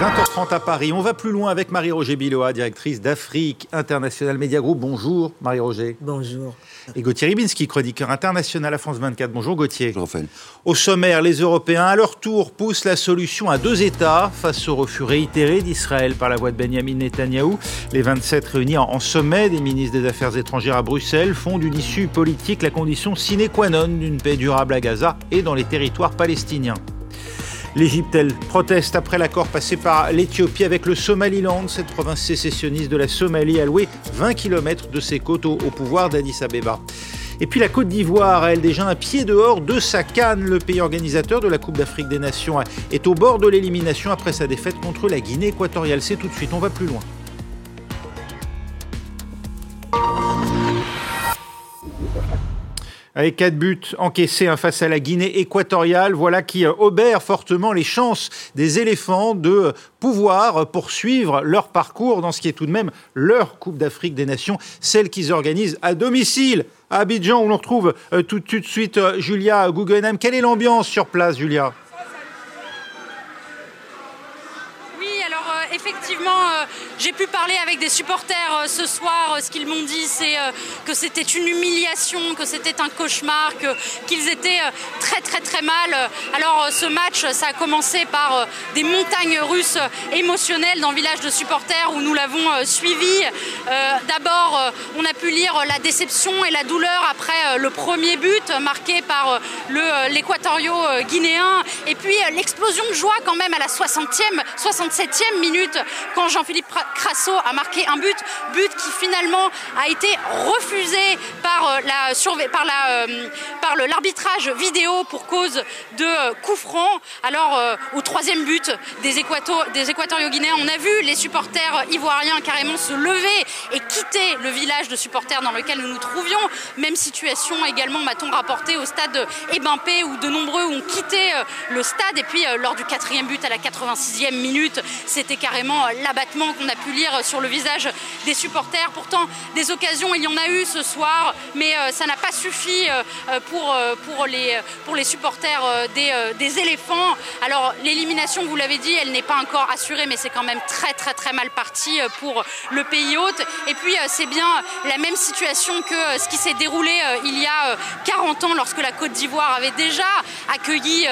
20h30 à Paris. On va plus loin avec Marie-Roger Biloa, directrice d'Afrique International Media Group. Bonjour Marie-Roger. Bonjour. Et Gauthier Ribinski, chroniqueur international à France 24. Bonjour Gauthier. Bonjour Raphaël. Au sommaire, les Européens, à leur tour, poussent la solution à deux États face au refus réitéré d'Israël par la voix de Benjamin Netanyahou. Les 27 réunis en sommet des ministres des Affaires étrangères à Bruxelles font d'une issue politique la condition sine qua non d'une paix durable à Gaza et dans les territoires palestiniens. L'Égypte, elle, proteste après l'accord passé par l'Éthiopie avec le Somaliland. Cette province sécessionniste de la Somalie a loué 20 km de ses côtes au, au pouvoir d'Addis Abeba. Et puis la Côte d'Ivoire, elle, déjà un pied dehors de sa canne. Le pays organisateur de la Coupe d'Afrique des Nations est au bord de l'élimination après sa défaite contre la Guinée équatoriale. C'est tout de suite, on va plus loin. Avec quatre buts encaissés face à la Guinée équatoriale, voilà qui euh, obère fortement les chances des éléphants de euh, pouvoir poursuivre leur parcours dans ce qui est tout de même leur Coupe d'Afrique des Nations, celle qu'ils organisent à domicile à Abidjan, où l'on retrouve euh, tout, de suite Julia Guggenheim. Quelle est l'ambiance sur place, Julia? Effectivement, euh, j'ai pu parler avec des supporters euh, ce soir. ce qu'ils m'ont dit, c'est euh, que c'était une humiliation, que c'était un cauchemar, qu'ils étaient très très très mal. Alors ce match, ça a commencé par des montagnes russes émotionnelles dans le village de supporters où nous l'avons suivi. D'abord, on a pu lire la déception et la douleur après le premier but marqué par l'équatorio guinéen. Et puis l'explosion de joie quand même à la 60e, 67e minute quand Jean-Philippe Crasso a marqué un but, but qui finalement a été refusé par euh, euh, l'arbitrage vidéo pour cause de euh, coup franc. Alors au troisième but des, Équato des équatoriaux guinéens, on a vu les supporters ivoiriens carrément se lever et quitter le village de supporters dans lequel nous nous trouvions. Même situation également, m'a-t-on rapporté au stade Ebimpé où de nombreux ont quitté le stade. Et puis lors du quatrième but à la 86e minute, c'était carrément l'abattement qu'on a pu lire sur le visage des supporters. Pourtant, des occasions, il y en a eu ce soir, mais euh, ça n'a pas suffi euh, pour, euh, pour les supporters des, des éléphants. Alors, l'élimination, vous l'avez dit, elle n'est pas encore assurée, mais c'est quand même très, très, très mal parti pour le pays hôte. Et puis, c'est bien la même situation que ce qui s'est déroulé il y a 40 ans, lorsque la Côte d'Ivoire avait déjà accueilli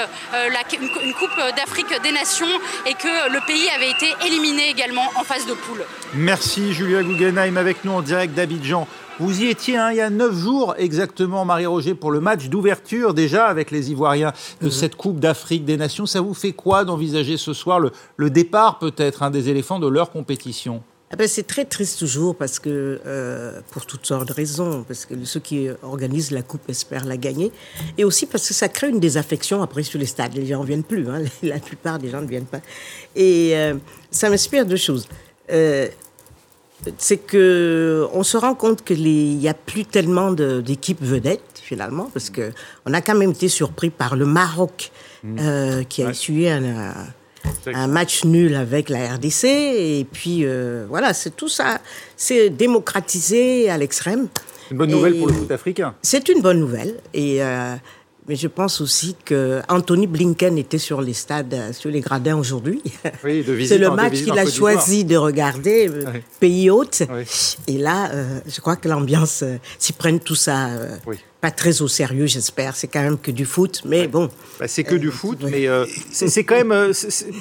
une Coupe d'Afrique des Nations et que le pays avait été éliminé également en phase de poule. Merci Julia Guggenheim avec nous en direct d'Abidjan. Vous y étiez hein, il y a neuf jours exactement, Marie-Roger, pour le match d'ouverture déjà avec les Ivoiriens de mhm. cette Coupe d'Afrique des Nations. Ça vous fait quoi d'envisager ce soir le, le départ peut-être hein, des éléphants de leur compétition? Ah ben c'est très triste toujours parce que, euh, pour toutes sortes de raisons, parce que ceux qui organisent la coupe espèrent la gagner, et aussi parce que ça crée une désaffection après sur les stades. Les gens ne viennent plus, hein. la plupart des gens ne viennent pas. Et euh, ça m'inspire deux choses. Euh, c'est que on se rend compte qu'il n'y a plus tellement d'équipes vedettes finalement, parce que on a quand même été surpris par le Maroc mmh. qui a ouais. essuyé un un match nul avec la RDC. Et puis, euh, voilà, c'est tout ça. C'est démocratisé à l'extrême. Une bonne nouvelle pour le foot africain. C'est une bonne nouvelle. Et, euh, mais je pense aussi que Anthony Blinken était sur les stades, euh, sur les gradins aujourd'hui. Oui, c'est le match qu'il a choisi de regarder, pays hôte. Et là, je crois que l'ambiance s'y prenne tout ça. Pas très au sérieux, j'espère. C'est quand même que du foot, mais bon. Bah, c'est que du foot, mais euh, c'est quand même. Euh,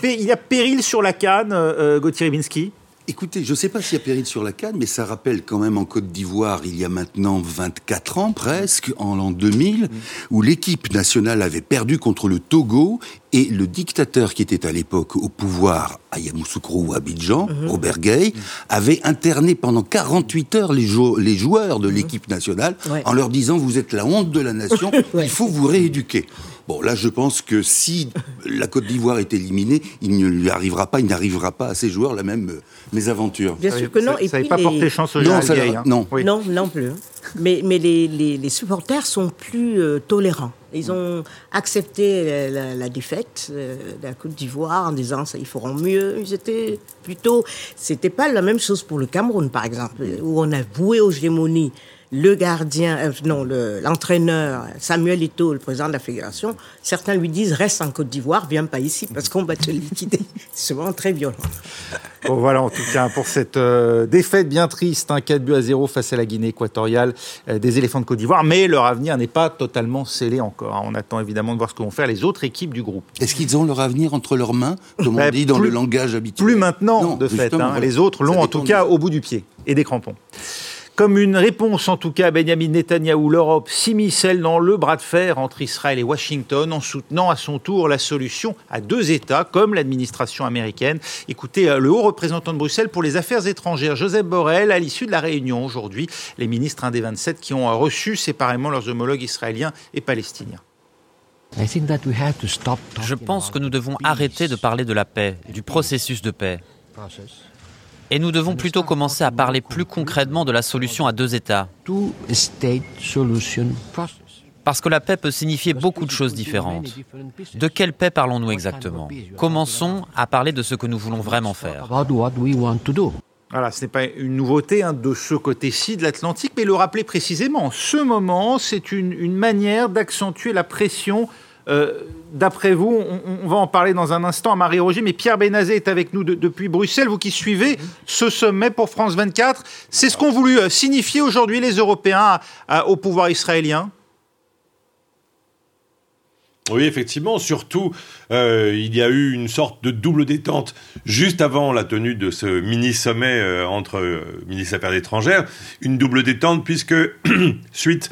il y a péril sur la canne, euh, Gauthier Ribinski. Écoutez, je ne sais pas s'il y a péril sur la canne, mais ça rappelle quand même en Côte d'Ivoire, il y a maintenant 24 ans presque, en l'an 2000, mm. où l'équipe nationale avait perdu contre le Togo et le dictateur qui était à l'époque au pouvoir à Yamoussoukro ou Abidjan, mm-hmm. Robert Gay, mm. avait interné pendant 48 heures les, les joueurs de mm-hmm. l'équipe nationale en leur disant vous êtes la honte de la nation, il faut vous rééduquer. Bon, là, je pense que si la Côte d'Ivoire est éliminée, il ne lui arrivera pas, il n'arrivera pas à ces joueurs la même euh, mésaventure. Bien sûr que non. Ça, n'avait pas porté chance aux non, hein. non. non, non plus. Mais, mais les, les, supporters sont plus euh, tolérants. Ils ont accepté la, défaite euh, de la Côte d'Ivoire en disant ça, ils feront mieux. Ils étaient plutôt. C'était pas la même chose pour le Cameroun, par exemple, où on a voué aux gémonies le gardien, euh, non, l'entraîneur Samuel Eto'o, le président de la fédération, certains lui disent reste en Côte d'Ivoire, viens pas ici parce qu'on va te liquider. C'est vraiment très violent. Bon, voilà en tout cas pour cette euh, défaite bien triste, un 4 buts à 0 face à la Guinée équatoriale euh, des éléphants de Côte d'Ivoire, mais leur avenir n'est pas totalement scellé encore. On attend évidemment de voir ce que vont faire les autres équipes du groupe. Est-ce qu'ils ont leur avenir entre leurs mains, comme on dit dans le langage habituel? Plus maintenant, de fait. Hein. Les autres l'ont en tout cas au bout du pied et des crampons. Comme une réponse, en tout cas, à Benjamin Netanyahou, l'Europe s'immiscelle dans le bras de fer entre Israël et Washington en soutenant à son tour la solution à deux États, comme l'administration américaine. Écoutez, euh, le haut représentant de Bruxelles pour les affaires étrangères, Joseph Borrell, à l'issue de la réunion aujourd'hui, les ministres un des 27 qui ont reçu séparément leurs homologues israéliens et palestiniens. Je pense que nous devons arrêter de parler de la paix, du processus de paix. Et nous devons plutôt commencer à parler plus concrètement de la solution à deux États. Parce que la paix peut signifier beaucoup de choses différentes. De quelle paix parlons-nous exactement? Commençons à parler de ce que nous voulons vraiment faire. Voilà, ce n'est pas une nouveauté hein, de ce côté-ci de l'Atlantique, mais le rappeler précisément. Ce moment, c'est une, une manière d'accentuer la pression euh, d'après vous, on, va en parler dans un instant à Marie-Roger, mais Pierre Benazé est avec nous depuis Bruxelles. Vous qui suivez ce sommet pour France 24, c'est ce qu'ont voulu euh, signifier aujourd'hui les Européens au pouvoir israélien oui, effectivement. Surtout, euh, il y a eu une sorte de double détente juste avant la tenue de ce mini-sommet entre ministres des étrangères. Une double détente puisque, suite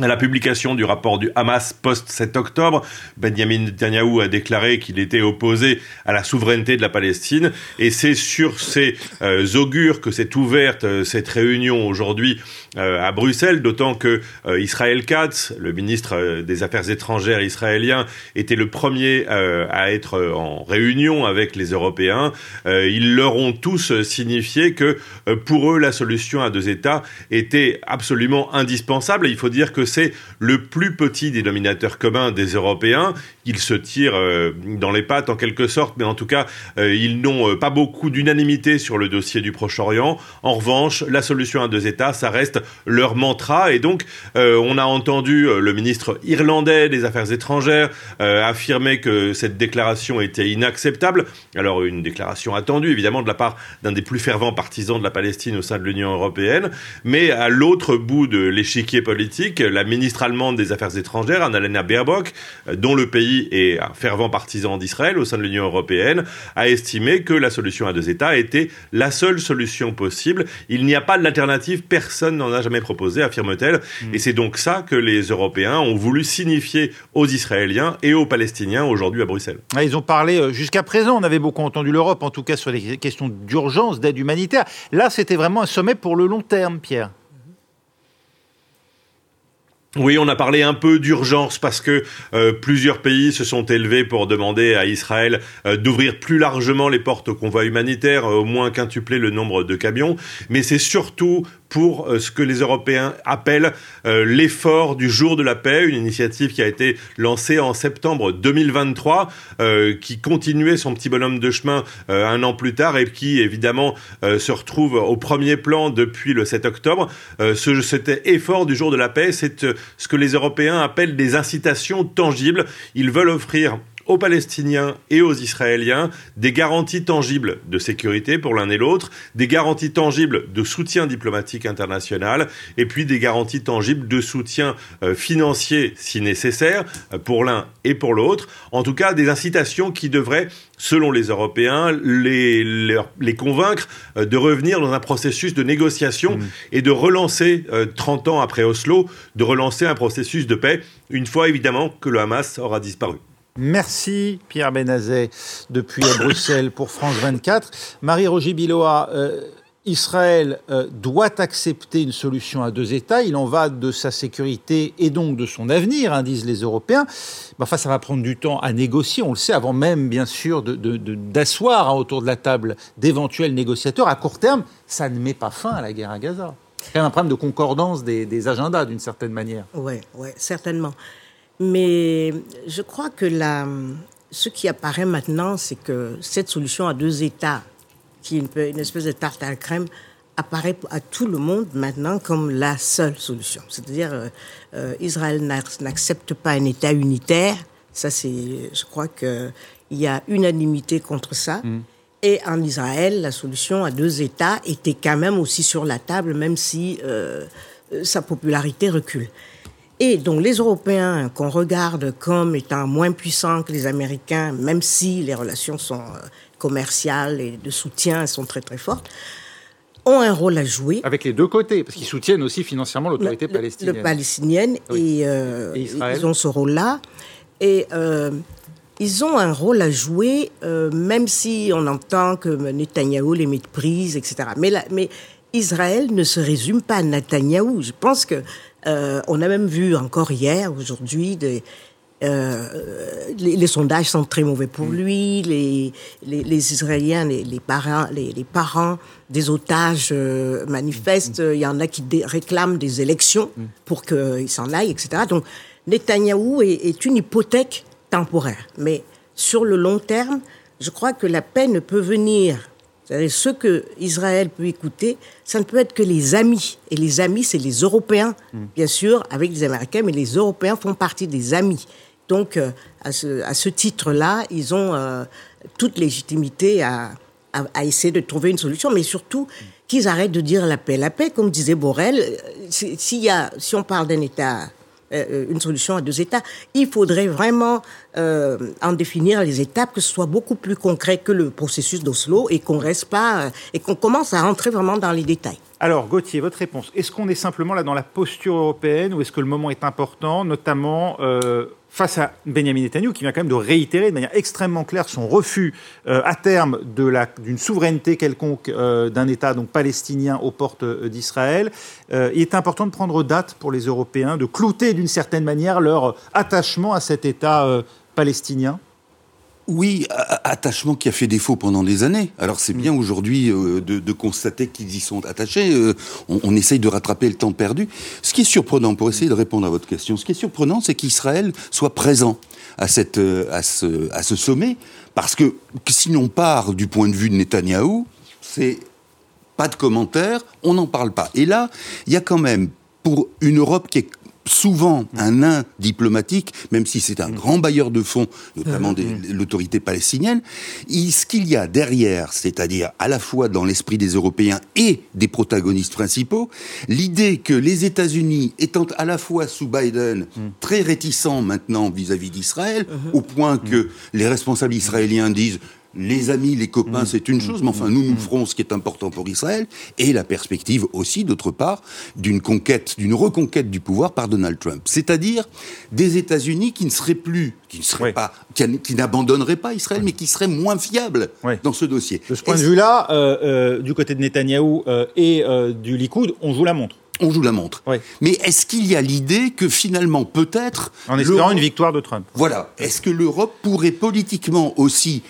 à la publication du rapport du Hamas post-7 octobre, Benjamin Netanyahu a déclaré qu'il était opposé à la souveraineté de la Palestine. Et c'est sur ces euh, augures que s'est ouverte euh, cette réunion aujourd'hui euh, à Bruxelles, d'autant que Israël Katz, le ministre des Affaires étrangères israélien, était le premier à être en réunion avec les Européens. ils leur ont tous signifié que pour eux la solution à deux États était absolument indispensable. il faut dire que c'est le plus petit dénominateur commun des Européens. Ils se tirent euh, dans les pattes en quelque sorte, mais en tout cas, euh, ils n'ont euh, pas beaucoup d'unanimité sur le dossier du Proche-Orient. En revanche, la solution à deux États, ça reste leur mantra. Et donc, on a entendu le ministre irlandais des Affaires étrangères affirmer que cette déclaration était inacceptable. Alors, une déclaration attendue, évidemment, de la part d'un des plus fervents partisans de la Palestine au sein de l'Union européenne. Mais à l'autre bout de l'échiquier politique, la ministre allemande des Affaires étrangères, Annalena Baerbock, euh, dont le pays est un fervent partisan d'Israël au sein de l'Union européenne, a estimé que la solution à deux États était la seule solution possible. Il n'y a pas d'alternative, personne n'en a jamais proposé, affirme-t-elle. Et c'est donc ça que les Européens ont voulu signifier aux Israéliens et aux Palestiniens aujourd'hui à Bruxelles. Ah, ils ont parlé, euh, jusqu'à présent, on avait beaucoup entendu l'Europe, en tout cas sur les questions d'urgence, d'aide humanitaire. Là, c'était vraiment un sommet pour le long terme, Pierre. Oui, on a parlé un peu d'urgence parce que euh, plusieurs pays se sont élevés pour demander à Israël euh, d'ouvrir plus largement les portes au convoi humanitaire, euh, au moins quintupler le nombre de camions. Mais c'est surtout pour ce que les Européens appellent l'effort du jour de la paix, une initiative qui a été lancée en septembre 2023, qui continuait son petit bonhomme de chemin un an plus tard et qui évidemment se retrouve au premier plan depuis le 7 octobre. ce, cet effort du jour de la paix, c'est ce que les Européens appellent des incitations tangibles. Ils veulent offrir aux Palestiniens et aux Israéliens des garanties tangibles de sécurité pour l'un et l'autre, des garanties tangibles de soutien diplomatique international, et puis des garanties tangibles de soutien euh, financier si nécessaire euh, pour l'un et pour l'autre. En tout cas, des incitations qui devraient, selon les Européens, les, les, convaincre euh, de revenir dans un processus de négociation mmh. et de relancer, 30 ans après Oslo, de relancer un processus de paix, une fois évidemment que le Hamas aura disparu. Merci Pierre Benazet depuis Bruxelles pour France 24. Marie-Roger Biloa, euh, Israël euh, doit accepter une solution à deux États. Il en va de sa sécurité et donc de son avenir, hein, disent les Européens. enfin, ça va prendre du temps à négocier, on le sait, avant même, bien sûr, d'asseoir hein, autour de la table d'éventuels négociateurs. À court terme, ça ne met pas fin à la guerre à Gaza. C'est un problème de concordance des, des agendas, d'une certaine manière. Oui, ouais, certainement. Mais je crois que la, ce qui apparaît maintenant, c'est que cette solution à deux États, qui est une, espèce de tarte à la crème, apparaît à tout le monde maintenant comme la seule solution. C'est-à-dire, euh, euh, Israël n'accepte pas un État unitaire. Ça, c'est, je crois qu'il y a unanimité contre ça. Mm. Et en Israël, la solution à deux États était quand même aussi sur la table, même si euh, sa popularité recule. Et donc les Européens qu'on regarde comme étant moins puissants que les Américains, même si les relations sont commerciales et de soutien sont très très fortes, ont un rôle à jouer. Avec les deux côtés, parce qu'ils soutiennent aussi financièrement l'autorité palestinienne. Le palestinienne, euh, et, ils ont ce rôle-là. Et euh, ils ont un rôle à jouer, euh, même si on entend que Netanyahou les méprise, etc. Mais, mais Israël ne se résume pas à Netanyahou. Je pense que on a même vu encore hier, aujourd'hui, des, euh, les, sondages sont très mauvais pour mm. lui. Les, les, Israéliens, les, parents, les, parents des otages euh, manifestent. Mm. Il y en a qui réclament des élections mm. pour qu'ils s'en aillent, etc. Donc, Netanyahou est, est, une hypothèque temporaire. Mais sur le long terme, je crois que la paix ne peut venir. Ce que Israël peut écouter, ça ne peut être que les amis. Et les amis, c'est les Européens, bien sûr, avec les Américains, mais les Européens font partie des amis. Donc, euh, à ce, titre-là, ils ont euh, toute légitimité à, essayer de trouver une solution, mais surtout qu'ils arrêtent de dire la paix. La paix, comme disait Borrell, euh, si on parle d'un État une solution à deux États. Il faudrait vraiment en définir les étapes, que ce soit beaucoup plus concret que le processus d'Oslo et qu'on reste pas et qu'on commence à rentrer vraiment dans les détails. Alors, Gauthier, votre réponse. Est-ce qu'on est simplement là dans la posture européenne ou est-ce que le moment est important, notamment face à Benjamin Netanyahu, qui vient quand même de réitérer de manière extrêmement claire son refus euh, à terme d'une souveraineté quelconque euh, d'un État donc palestinien aux portes euh, d'Israël. il est important de prendre date pour les Européens, de clouter d'une certaine manière leur attachement à cet État palestinien? Oui, attachement qui a fait défaut pendant des années. Alors c'est bien aujourd'hui euh, de, constater qu'ils y sont attachés. Euh, on, essaye de rattraper le temps perdu. Ce qui est surprenant, pour essayer de répondre à votre question, ce qui est surprenant, c'est qu'Israël soit présent à, cette, euh, à, ce, à ce sommet, parce que si l'on part du point de vue de Netanyahou, c'est pas de commentaires, on n'en parle pas. Et là, il y a quand même, pour une Europe qui est souvent un nain diplomatique, même si c'est un mm. grand bailleur de fonds, notamment de mm. l'autorité palestinienne, ce qu'il y a derrière, c'est-à-dire à la fois dans l'esprit des Européens et des protagonistes principaux, l'idée que les États-Unis, étant à la fois sous Biden mm. très réticents maintenant vis-à-vis d'Israël, mm-hmm. au point que les responsables israéliens disent les amis, les copains, mm. c'est une chose, mais enfin, nous, nous mm. ferons ce qui est important pour Israël, et la perspective aussi, d'autre part, d'une conquête, d'une reconquête du pouvoir par Donald Trump. C'est-à-dire des États-Unis qui ne seraient plus, qui ne seraient pas, qui, n'abandonneraient pas Israël, mais qui seraient moins fiables dans ce dossier. De ce point de vue-là, euh, euh, du côté de Netanyahou euh, et du Likoud, on joue la montre on joue la montre. Mais est-ce qu'il y a l'idée que finalement, peut-être... En espérant une victoire de Trump. Voilà. Est-ce que l'Europe pourrait politiquement aussi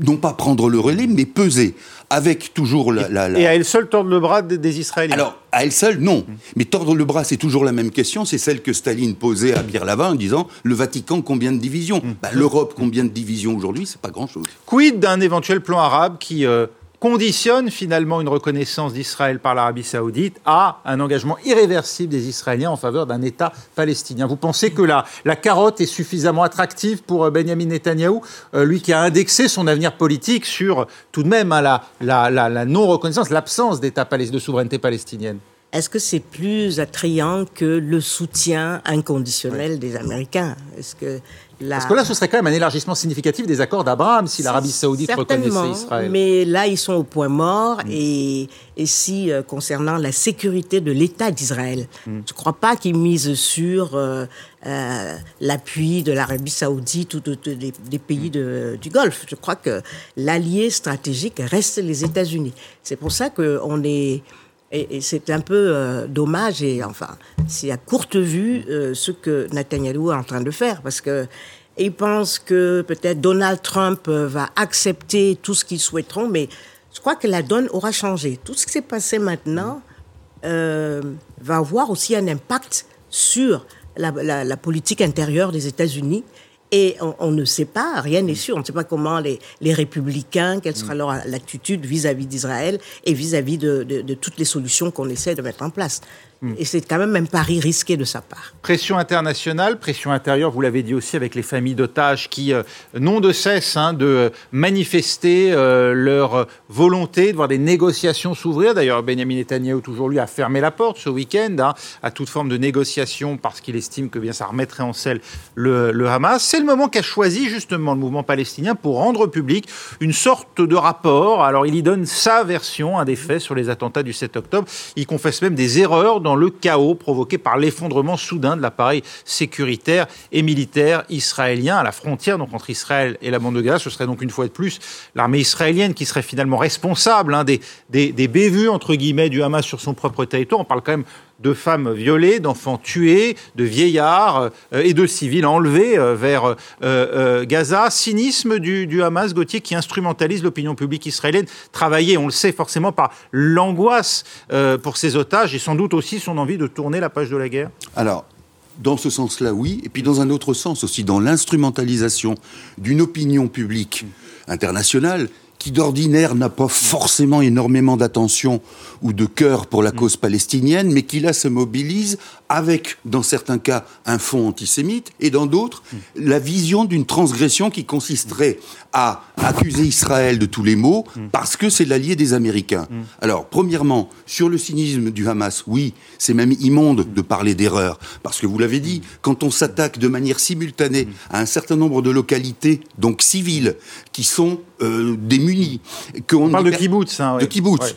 non pas prendre le relais, mais peser, avec toujours la... Et à elle seule tordre le bras des, Israéliens Alors, à elle seule, non. Mais tordre le bras, c'est toujours la même question, c'est celle que Staline posait à Lavin en disant, le Vatican, combien de divisions? Mm. bah, L'Europe, combien de divisions aujourd'hui? C'est pas grand-chose. Quid d'un éventuel plan arabe qui... Euh, conditionne finalement une reconnaissance d'Israël par l'Arabie saoudite à un engagement irréversible des Israéliens en faveur d'un État palestinien. Vous pensez que la, la carotte est suffisamment attractive pour euh, Benjamin Netanyahou, euh, lui qui a indexé son avenir politique sur tout de même hein, la, la, la non-reconnaissance, l'absence d'État de souveraineté palestinienne? Est-ce que c'est plus attrayant que le soutien inconditionnel des Américains? Est-ce que Parce que là, ce serait quand même un élargissement significatif des accords d'Abraham si l'Arabie saoudite reconnaissait Israël. Mais là, ils sont au point mort. Mm. Et, et, si, euh, concernant la sécurité de l'État d'Israël, mm. je ne crois pas qu'ils misent sur euh, euh, l'appui de l'Arabie saoudite ou des, pays mm. du Golfe? Je crois que l'allié stratégique reste les États-Unis. C'est pour ça qu'on est et, c'est un peu euh, dommage, et enfin, c'est à courte vue euh, ce que Netanyahu est en train de faire, parce que il pense que peut-être Donald Trump euh, va accepter tout ce qu'ils souhaiteront, mais je crois que la donne aura changé. Tout ce qui s'est passé maintenant va avoir aussi un impact sur la politique intérieure des États-Unis Et on, ne sait pas, rien n'est sûr. On ne sait pas comment les, les républicains, quelle sera leur attitude vis-à-vis d'Israël et vis-à-vis de, de toutes les solutions qu'on essaie de mettre en place. Hmm. Et c'est quand même un pari risqué de sa part. Pression internationale, pression intérieure, vous l'avez dit aussi avec les familles d'otages qui euh, n'ont de cesse hein, de manifester euh, leur volonté de voir des négociations s'ouvrir. D'ailleurs, Benjamin Netanyahu, toujours lui, a fermé la porte ce week-end hein, à toute forme de négociation parce qu'il estime que bien ça remettrait en selle le, le Hamas. C'est le moment qu'a choisi justement le mouvement palestinien pour rendre public une sorte de rapport. Alors, il y donne sa version un des faits sur les attentats du 7 octobre. Il confesse même des erreurs dans le chaos provoqué par l'effondrement soudain de l'appareil sécuritaire et militaire israélien à la frontière donc entre Israël et la bande de Gaza. Ce serait donc une fois de plus l'armée israélienne qui serait finalement responsable hein, des, des, des bévues entre guillemets du Hamas sur son propre territoire. On parle quand même de femmes violées, d'enfants tués, de vieillards euh, et de civils enlevés euh, vers euh, Gaza. Cynisme du, Hamas, Gauthier, qui instrumentalise l'opinion publique israélienne, travaillé, on le sait forcément, par l'angoisse pour ses otages et sans doute aussi son envie de tourner la page de la guerre Alors, dans ce sens-là, oui, et puis dans un autre sens aussi, dans l'instrumentalisation d'une opinion publique internationale qui d'ordinaire n'a pas forcément énormément d'attention ou de cœur pour la cause palestinienne, mais qui là se mobilise avec, dans certains cas, un fond antisémite, et dans d'autres, la vision d'une transgression qui consisterait à accuser Israël de tous les maux parce que c'est l'allié des Américains. Alors, premièrement, sur le cynisme du Hamas, oui, c'est même immonde de parler d'erreur, parce que vous l'avez dit, quand on s'attaque de manière simultanée à un certain nombre de localités, donc civiles, qui sont euh, démunies, qu'on parle de kibbutz, hein, de kibbutz,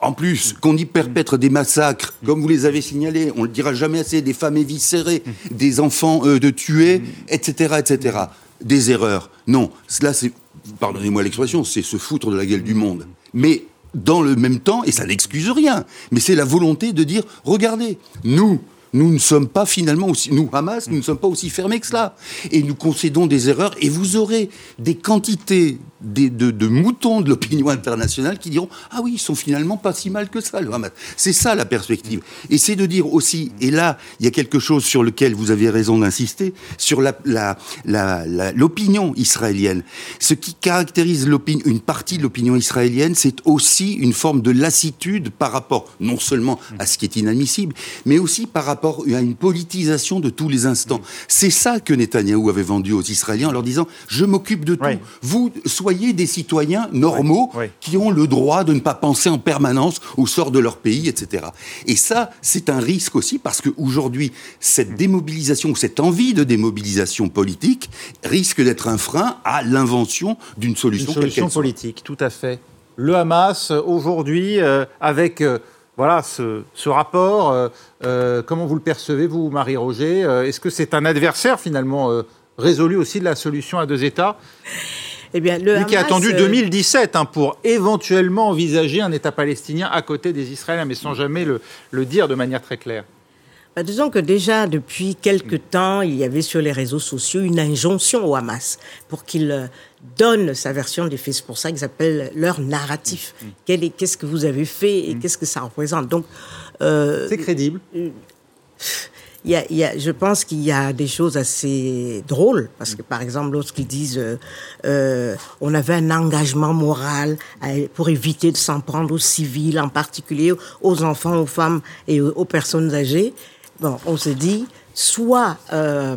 en plus qu'on y perpètre des massacres, comme vous les avez signalés, on le dira jamais assez, des femmes éviscérées, des enfants euh, de tués, etc., etc. Des erreurs. Non, cela c'est, pardonnez-moi l'expression, c'est se foutre de la gueule du monde. Mais dans le même temps, et ça n'excuse rien, mais c'est la volonté de dire, regardez, nous, nous ne sommes pas finalement aussi, nous, Hamas, nous ne sommes pas aussi fermés que cela. Et nous concédons des erreurs et vous aurez des quantités de, moutons de l'opinion internationale qui diront Ah oui, ils sont finalement pas si mal que ça, le Hamas. C'est ça la perspective. Et c'est de dire aussi, et là, il y a quelque chose sur lequel vous avez raison d'insister, sur l'opinion israélienne. Ce qui caractérise une partie de l'opinion israélienne, c'est aussi une forme de lassitude par rapport, non seulement à ce qui est inadmissible, mais aussi par rapport à une politisation de tous les instants. C'est ça que Netanyahou avait vendu aux Israéliens en leur disant Je m'occupe de tout. Vous, soyez des citoyens normaux qui ont le droit de ne pas penser en permanence au sort de leur pays, etc. Et ça, c'est un risque aussi parce qu'aujourd'hui, cette démobilisation ou cette envie de démobilisation politique risque d'être un frein à l'invention d'une solution, Une solution politique, tout à fait. Le Hamas, aujourd'hui, euh, avec euh, voilà ce, rapport, euh, comment vous le percevez, vous, Marie-Roger Est-ce que c'est un adversaire, finalement, résolu aussi de la solution à deux États eh bien, le Lui qui a attendu 2017 euh, hein, pour éventuellement envisager un État palestinien à côté des Israéliens, mais sans jamais le, le dire de manière très claire. Bah, disons que déjà, depuis quelque temps, il y avait sur les réseaux sociaux une injonction au Hamas pour qu'il euh, donne sa version des faits. C'est pour ça qu'ils appellent leur narratif. Mm. Qu'est-ce que vous avez fait et mm. qu'est-ce que ça représente? Donc, euh, C'est crédible il y a, je pense qu'il y a des choses assez drôles parce que par exemple lorsqu'ils disent euh, euh, on avait un engagement moral pour éviter de s'en prendre aux civils en particulier aux enfants aux femmes et aux, personnes âgées bon on se dit soit euh,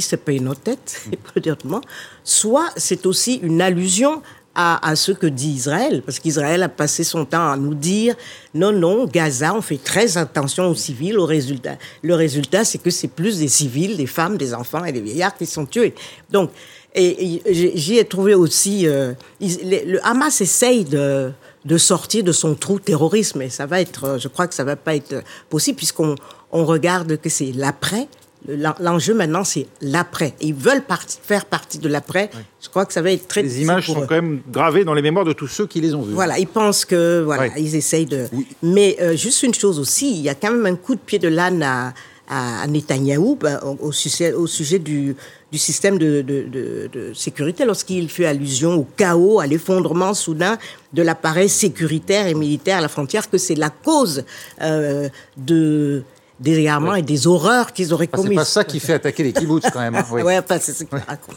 se payent nos têtes, soit c'est aussi une allusion à, ce que dit Israël, parce qu'Israël a passé son temps à nous dire non, non, Gaza, on fait très attention aux civils, au résultat. Le résultat, c'est que c'est plus des civils, des femmes, des enfants et des vieillards qui sont tués. Donc, j'y ai trouvé aussi, euh, le Hamas essaye de, sortir de son trou terrorisme, et ça va être, je crois que ça va pas être possible puisqu'on on regarde que c'est l'après, L'enjeu maintenant, c'est l'après. Ils veulent faire partie de l'après. Je crois que ça va être très. Les images sont quand même gravées dans les mémoires de tous ceux qui les ont vues. Voilà, ils pensent que voilà, ils essayent de. Mais euh, juste une chose aussi, il y a quand même un coup de pied de l'âne à, à Netanyahou ben, au, sujet, au sujet du, du système de, de, de, sécurité lorsqu'il fait allusion au chaos, à l'effondrement soudain de l'appareil sécuritaire et militaire à la frontière, que c'est la cause euh, de des égarements et des horreurs qu'ils auraient enfin, commises. C'est pas ça qui fait attaquer les kibbutz quand même. Hein. Oui. ouais, enfin, c'est ce.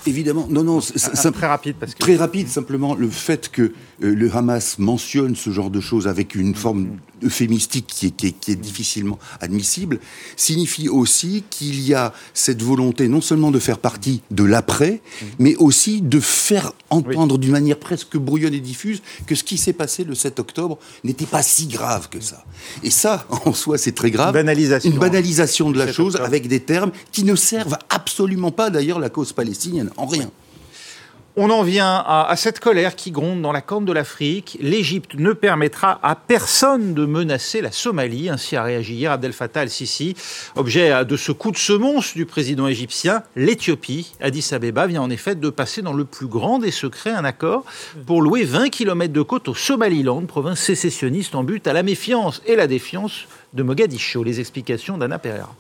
Évidemment, non, non, Un- un très rapide parce que Très rapide, simplement le fait que euh, le Hamas mentionne ce genre de choses avec une forme euphémistique qui est, qui est- qui est difficilement admissible, signifie aussi qu'il y a cette volonté non seulement de faire partie de l'après, mais aussi de faire entendre d'une manière presque brouillonne et diffuse que ce qui s'est passé le 7 octobre n'était pas si grave que ça. Et ça, en soi, c'est très grave. Une banalisation. Une banalisation de la 7 chose octobre. avec des termes qui ne servent absolument pas d'ailleurs la cause palestinienne, en rien. On en vient à, cette colère qui gronde dans la corne de l'Afrique. L'Égypte ne permettra à personne de menacer la Somalie. Ainsi a réagi hier Abdel Fattah al-Sisi. Objet de ce coup de semonce du président égyptien, l'Éthiopie, Addis Abeba, vient en effet de passer dans le plus grand des secrets un accord pour louer 20 km de côte au Somaliland, province sécessionniste en but à la méfiance et la défiance de Mogadiscio. Les explications d'Anna Pereira.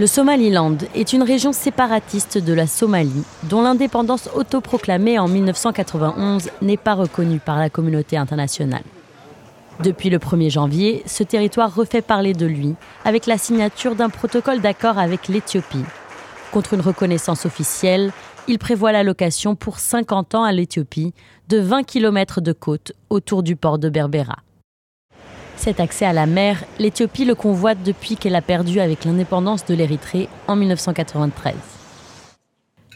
Le Somaliland est une région séparatiste de la Somalie, dont l'indépendance autoproclamée en 1991 n'est pas reconnue par la communauté internationale. Depuis le 1er janvier, ce territoire refait parler de lui avec la signature d'un protocole d'accord avec l'Éthiopie. Contre une reconnaissance officielle, il prévoit l'allocation pour 50 ans à l'Éthiopie de 20 km de côte autour du port de Berbera. Cet accès à la mer, l'Éthiopie le convoite depuis qu'elle a perdu avec l'indépendance de l'Érythrée en 1993.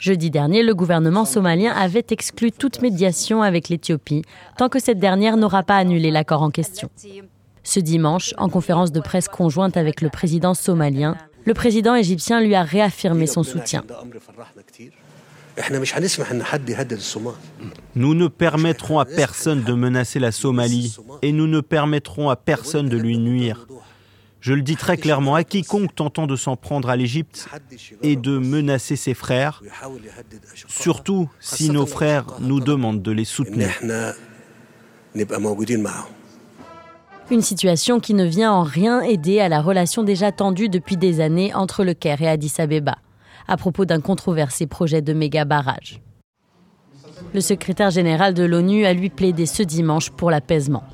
Jeudi dernier, le gouvernement somalien avait exclu toute médiation avec l'Éthiopie tant que cette dernière n'aura pas annulé l'accord en question. Ce dimanche, en conférence de presse conjointe avec le président somalien, le président égyptien lui a réaffirmé son soutien. Nous ne permettrons à personne de menacer la Somalie et nous ne permettrons à personne de lui nuire. Je le dis très clairement à quiconque tentant de s'en prendre à l'Égypte et de menacer ses frères, surtout si nos frères nous demandent de les soutenir. Une situation qui ne vient en rien aider à la relation déjà tendue depuis des années entre le Caire et Addis Abeba, à propos d'un controversé projet de méga barrage. Le secrétaire général de l'ONU a lui plaidé ce dimanche pour l'apaisement.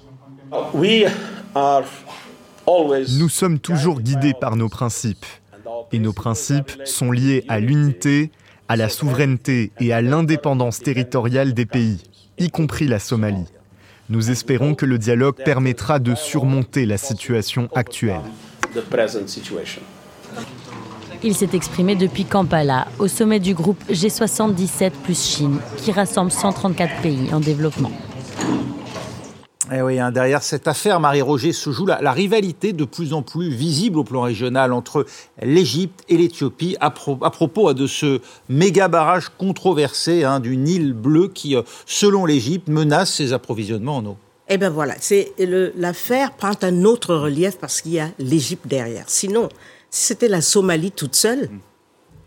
Nous sommes toujours guidés par nos principes. Et nos principes sont liés à l'unité, à la souveraineté et à l'indépendance territoriale des pays, y compris la Somalie. Nous espérons que le dialogue permettra de surmonter la situation actuelle. Il s'est exprimé depuis Kampala, au sommet du groupe G77 plus Chine, qui rassemble 134 pays en développement. Eh oui, hein, derrière cette affaire, Marie-Roger, se joue la, la, rivalité de plus en plus visible au plan régional entre l'Égypte et l'Éthiopie à, pro, à, propos de ce méga barrage controversé hein, du Nil bleu qui, euh, selon l'Égypte, menace ses approvisionnements en eau. Eh bien voilà, l'affaire prend un autre relief parce qu'il y a l'Égypte derrière. Sinon, si c'était la Somalie toute seule,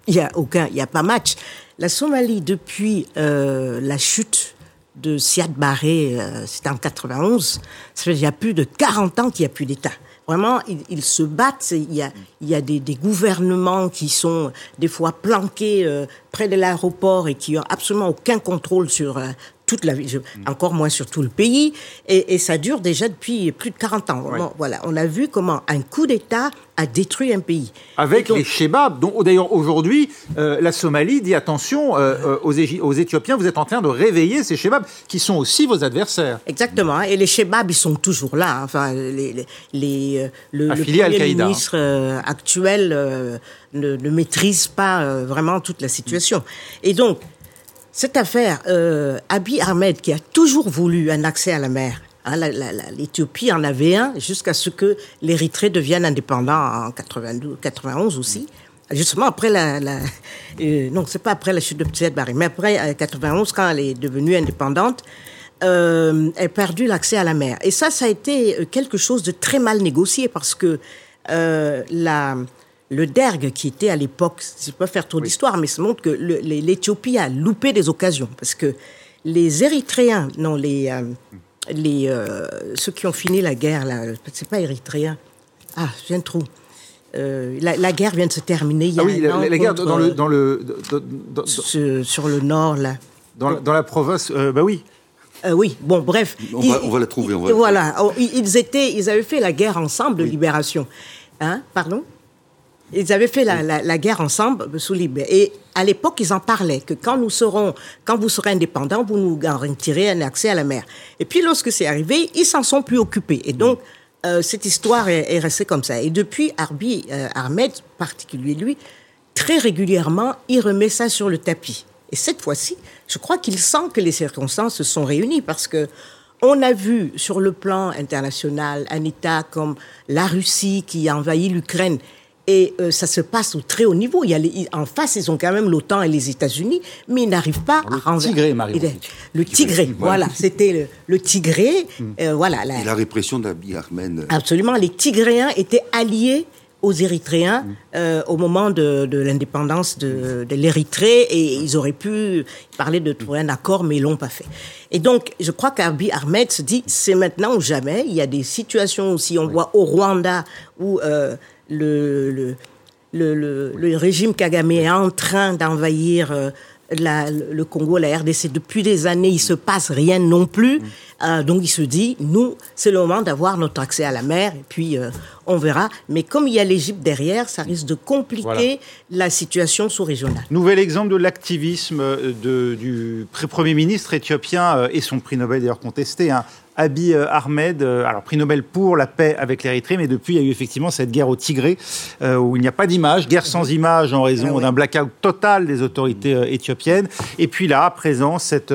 il n'y a aucun, il n'y a pas match. La Somalie, depuis euh, la chute de Siad Barré, euh, c'était en 91, ça il y a plus de 40 ans qu'il n'y a plus d'État. Vraiment, ils, se battent. Il y a, il y a des, gouvernements qui sont des fois planqués euh, près de l'aéroport et qui ont absolument aucun contrôle sur euh, toute la ville, encore moins sur tout le pays. Et, et, ça dure déjà depuis plus de 40 ans. Voilà, on a vu comment un coup d'État a détruit un pays. Avec donc, les Shebabs, dont d'ailleurs aujourd'hui, euh, la Somalie dit attention euh, aux, aux, Éthiopiens, vous êtes en train de réveiller ces Shebabs qui sont aussi vos adversaires. Exactement. Et les Shebabs, ils sont toujours là. Enfin, les, les, les le, le premier ministre euh, actuel euh, ne, ne, maîtrise pas euh, vraiment toute la situation. Et donc, cette affaire, euh, Abiy Ahmed, qui a toujours voulu un accès à la mer, hein, l'Éthiopie en avait un jusqu'à ce que l'Érythrée devienne indépendant en 92, 91 aussi. Justement après la, la euh, non, c'est pas après la chute de Tsiad Barré, mais après 91 quand elle est devenue indépendante, euh, elle a perdu l'accès à la mer. Et ça, ça a été quelque chose de très mal négocié parce que euh, la le DERG qui était à l'époque, je ne peux pas faire trop oui. d'histoire, mais ça montre que l'Éthiopie a loupé des occasions parce que les Érythréens, non, les, euh, les, euh, ceux qui ont fini la guerre, là, c'est pas Érythréens. Ah, je viens de trop. Euh, la, la, guerre vient de se terminer. Il y a ah oui, la, la, guerre dans le, dans le dans, dans, sur, sur, le nord là. Dans, dans la province, bah oui. Euh, oui, bon, bref. On, ils, va, on va, la trouver. On va voilà, ils étaient, ils avaient fait la guerre ensemble de oui. libération. Hein, pardon? Ils avaient fait la, la, guerre ensemble sous Libé. Et à l'époque, ils en parlaient que quand nous serons, quand vous serez indépendants, vous nous garantirez un accès à la mer. Et puis, lorsque c'est arrivé, ils s'en sont plus occupés. Et donc, euh, cette histoire est, restée comme ça. Et depuis, Arbi euh, Ahmed, particulier lui, très régulièrement, il remet ça sur le tapis. Et cette fois-ci, je crois qu'il sent que les circonstances se sont réunies parce que on a vu sur le plan international un État comme la Russie qui a envahi l'Ukraine et euh, ça se passe au très haut niveau. Il y a en face, ils ont quand même l'OTAN et les États-Unis, mais ils n'arrivent pas à renverser. Tigré, Marie. Le Tigré, voilà. C'était le, Tigré. Hmm. Euh, voilà. La, et la répression d'Abiy Ahmed. Absolument. Les Tigréens étaient alliés aux Érythréens mm. euh, au moment de, l'indépendance de, l'Érythrée et ils auraient pu parler de trouver un accord, mais ils l'ont pas fait. Et donc, je crois qu'Abiy Ahmed se dit, c'est maintenant ou jamais. Il y a des situations aussi, on voit au Rwanda où euh, le, le, le, régime Kagame est en train d'envahir euh, le Congo, la RDC, depuis des années, il se passe rien non plus. Euh, donc il se dit, nous, c'est le moment d'avoir notre accès à la mer, et puis euh, on verra. Mais comme il y a l'Égypte derrière, ça risque de compliquer la situation sous-régionale. Nouvel exemple de l'activisme du Premier ministre éthiopien et son prix Nobel d'ailleurs contesté, hein, Abiy euh, Ahmed, euh, alors prix Nobel pour la paix avec l'Érythrée, mais depuis il y a eu effectivement cette guerre au Tigré euh, où il n'y a pas d'image, guerre sans image en raison ah d'un blackout total des autorités éthiopiennes. Et puis là, à présent, cet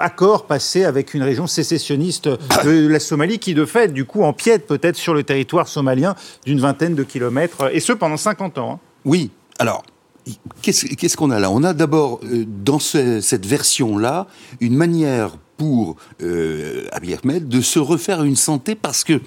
accord passé avec une région sécessionniste de la Somalie qui de fait, du coup, empiète peut-être sur le territoire somalien d'une vingtaine de kilomètres, et ce pendant 50 ans. Hein. Oui, alors Qu'est-ce qu'on a là? On a d'abord, dans cette version-là, une manière pour euh, Abiy Ahmed de se refaire une santé parce que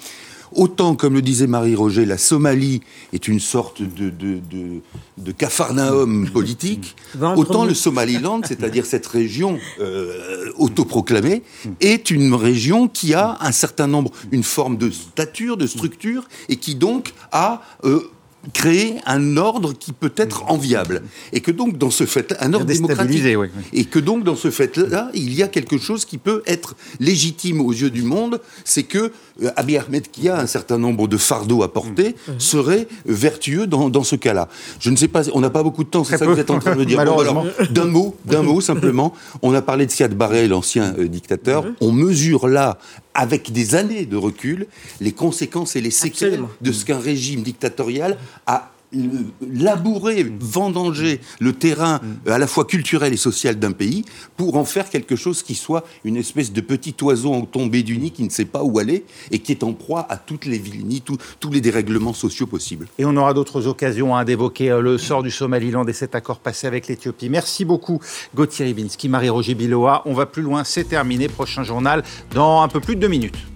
Autant, comme le disait Marie-Roger, la Somalie est une sorte de, de, de, de capharnaüm politique, autant le Somaliland, c'est-à-dire cette région euh, autoproclamée, est une région qui a un certain nombre, une forme de stature, de structure, et qui donc a euh, créer un ordre qui peut être enviable. Et que donc, dans ce fait, un ordre démocratique. Et que donc, dans ce fait-là, il y a quelque chose qui peut être légitime aux yeux du monde, c'est que Abiy Ahmed, qui a un certain nombre de fardeaux à porter, mmh. serait vertueux dans, dans ce cas-là. Je ne sais pas, on n'a pas beaucoup de temps, c'est ça que vous êtes en train de me dire. d'un mot, d'un mot simplement, on a parlé de Siad Barre, l'ancien euh, dictateur. Mmh. On mesure là avec des années de recul, les conséquences et les séquelles de ce qu'un régime dictatorial a labourer, vendanger le terrain mm. à la fois culturel et social d'un pays pour en faire quelque chose qui soit une espèce de petit oiseau en tombée du nid qui ne sait pas où aller et qui est en proie à toutes les villes, tous les dérèglements sociaux possibles. Et on aura d'autres occasions hein, d'évoquer euh, le sort du Somaliland et cet accord passé avec l'Éthiopie. Merci beaucoup Gauthier Ribinski, Marie-Roger Biloa. On va plus loin, c'est terminé. Prochain journal dans un peu plus de deux minutes.